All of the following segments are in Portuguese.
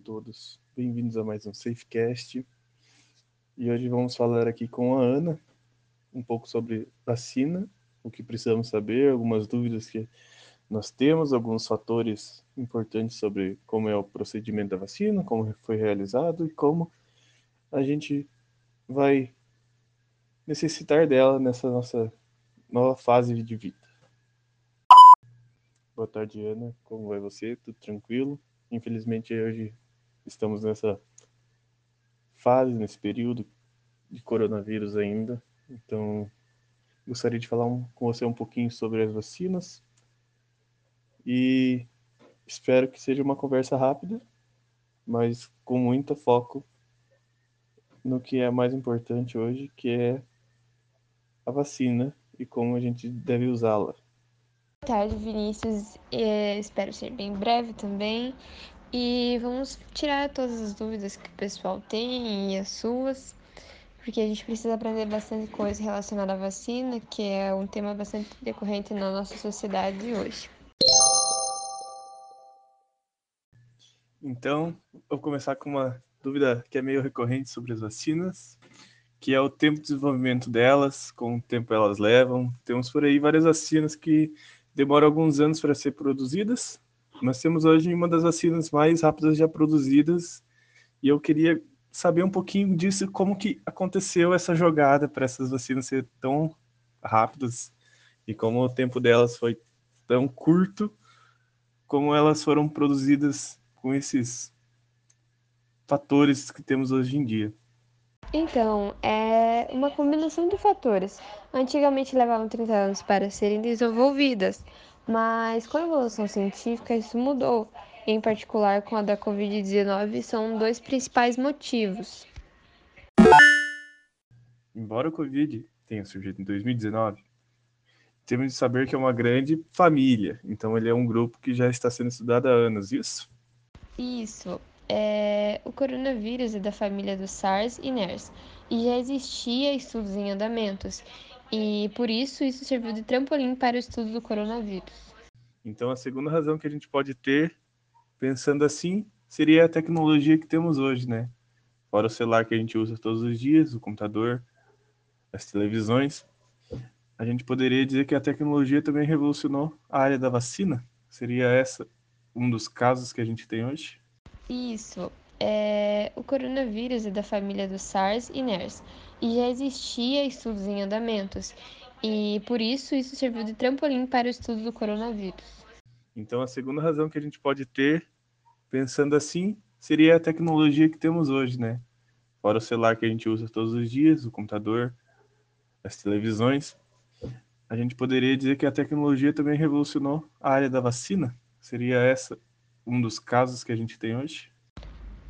todos. Bem-vindos a mais um SafeCast. E hoje vamos falar aqui com a Ana um pouco sobre vacina, o que precisamos saber, algumas dúvidas que nós temos, alguns fatores importantes sobre como é o procedimento da vacina, como foi realizado e como a gente vai necessitar dela nessa nossa nova fase de vida. Boa tarde, Ana. Como vai você? Tudo tranquilo? Infelizmente, hoje estamos nessa fase, nesse período de coronavírus ainda. Então, gostaria de falar um, com você um pouquinho sobre as vacinas. E espero que seja uma conversa rápida, mas com muito foco no que é mais importante hoje, que é a vacina e como a gente deve usá-la tarde, Vinícius. É, espero ser bem breve também. E vamos tirar todas as dúvidas que o pessoal tem e as suas, porque a gente precisa aprender bastante coisa relacionada à vacina, que é um tema bastante decorrente na nossa sociedade hoje. Então, vou começar com uma dúvida que é meio recorrente sobre as vacinas, que é o tempo de desenvolvimento delas, quanto tempo elas levam. Temos por aí várias vacinas que demoram alguns anos para ser produzidas. Nós temos hoje uma das vacinas mais rápidas já produzidas e eu queria saber um pouquinho disso, como que aconteceu essa jogada para essas vacinas ser tão rápidas e como o tempo delas foi tão curto, como elas foram produzidas com esses fatores que temos hoje em dia. Então, é uma combinação de fatores. Antigamente levavam 30 anos para serem desenvolvidas, mas com a evolução científica isso mudou. Em particular, com a da Covid-19, são dois principais motivos. Embora o Covid tenha surgido em 2019, temos de saber que é uma grande família. Então, ele é um grupo que já está sendo estudado há anos, isso? Isso. É, o coronavírus é da família do SARS e MERS e já existia estudos em andamentos, e por isso isso serviu de trampolim para o estudo do coronavírus. Então, a segunda razão que a gente pode ter, pensando assim, seria a tecnologia que temos hoje, né? Fora o celular que a gente usa todos os dias, o computador, as televisões, a gente poderia dizer que a tecnologia também revolucionou a área da vacina? Seria essa um dos casos que a gente tem hoje? Isso. É, o coronavírus é da família do SARS e MERS e já existia estudos em andamentos, e por isso isso serviu de trampolim para o estudo do coronavírus. Então, a segunda razão que a gente pode ter, pensando assim, seria a tecnologia que temos hoje, né? Fora o celular que a gente usa todos os dias, o computador, as televisões, a gente poderia dizer que a tecnologia também revolucionou a área da vacina? Seria essa um dos casos que a gente tem hoje?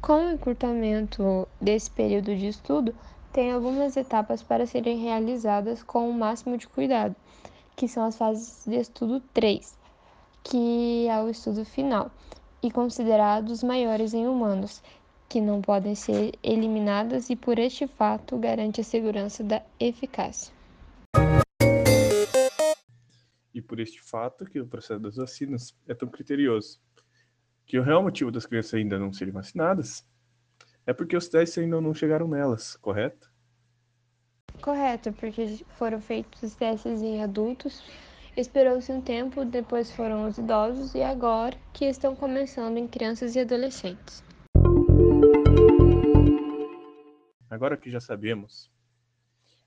Com o encurtamento desse período de estudo, tem algumas etapas para serem realizadas com o máximo de cuidado, que são as fases de estudo 3, que é o estudo final, e considerados maiores em humanos, que não podem ser eliminadas e por este fato garante a segurança da eficácia. E por este fato que o processo das vacinas é tão criterioso que o real motivo das crianças ainda não serem vacinadas é porque os testes ainda não chegaram nelas, correto? Correto, porque foram feitos os testes em adultos, esperou-se um tempo, depois foram os idosos e agora que estão começando em crianças e adolescentes. Agora que já sabemos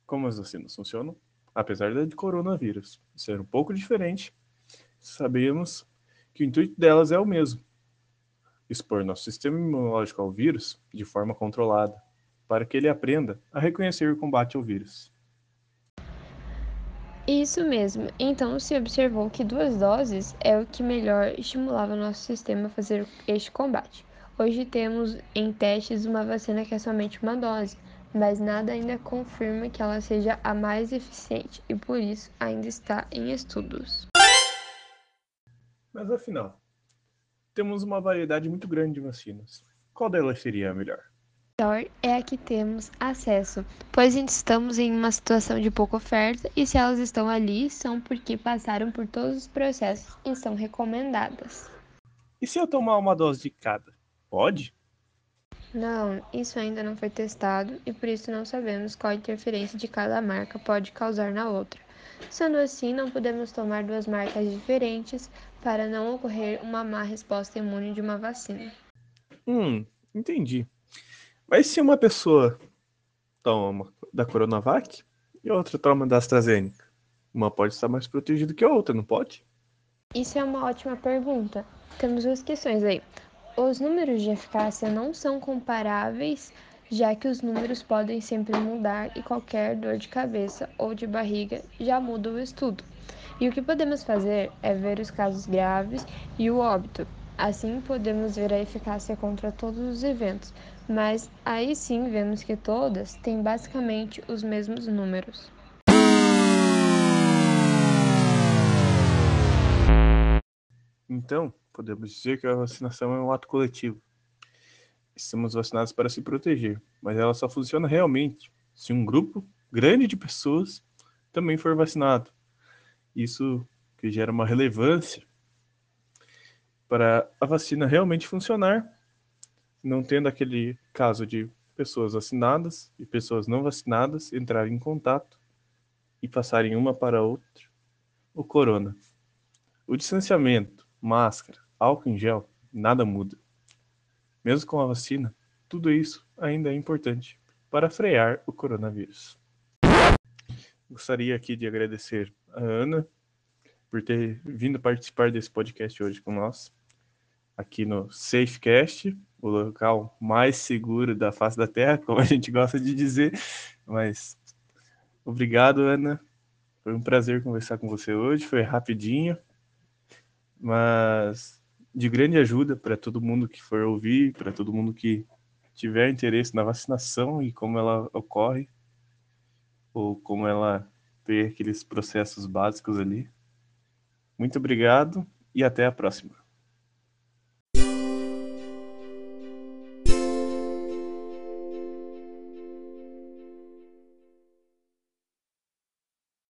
como as vacinas funcionam, apesar da de coronavírus ser um pouco diferente, sabemos que o intuito delas é o mesmo, expor nosso sistema imunológico ao vírus de forma controlada, para que ele aprenda a reconhecer o combate ao vírus. Isso mesmo. Então se observou que duas doses é o que melhor estimulava nosso sistema a fazer este combate. Hoje temos em testes uma vacina que é somente uma dose, mas nada ainda confirma que ela seja a mais eficiente e por isso ainda está em estudos. Mas afinal, temos uma variedade muito grande de vacinas. Qual delas seria a melhor? Melhor é a que temos acesso, pois estamos em uma situação de pouca oferta e se elas estão ali são porque passaram por todos os processos e são recomendadas. E se eu tomar uma dose de cada? Pode? Não, isso ainda não foi testado e por isso não sabemos qual interferência de cada marca pode causar na outra. Sendo assim, não podemos tomar duas marcas diferentes para não ocorrer uma má resposta imune de uma vacina. Hum, entendi. Mas se uma pessoa toma da Coronavac e outra toma da AstraZeneca, uma pode estar mais protegida que a outra, não pode? Isso é uma ótima pergunta. Temos duas questões aí. Os números de eficácia não são comparáveis, já que os números podem sempre mudar e qualquer dor de cabeça ou de barriga já muda o estudo. E o que podemos fazer é ver os casos graves e o óbito. Assim podemos ver a eficácia contra todos os eventos, mas aí sim vemos que todas têm basicamente os mesmos números. Então, podemos dizer que a vacinação é um ato coletivo. Estamos vacinados para se proteger, mas ela só funciona realmente se um grupo grande de pessoas também for vacinado. Isso que gera uma relevância para a vacina realmente funcionar, não tendo aquele caso de pessoas vacinadas e pessoas não vacinadas entrarem em contato e passarem uma para a outra o corona. O distanciamento máscara, álcool em gel, nada muda. Mesmo com a vacina, tudo isso ainda é importante para frear o coronavírus. Gostaria aqui de agradecer a Ana por ter vindo participar desse podcast hoje com nós, aqui no SafeCast, o local mais seguro da face da Terra, como a gente gosta de dizer. Mas obrigado, Ana. Foi um prazer conversar com você hoje, foi rapidinho, mas de grande ajuda para todo mundo que for ouvir, para todo mundo que tiver interesse na vacinação e como ela ocorre, ou como ela tem aqueles processos básicos ali. Muito obrigado e até a próxima.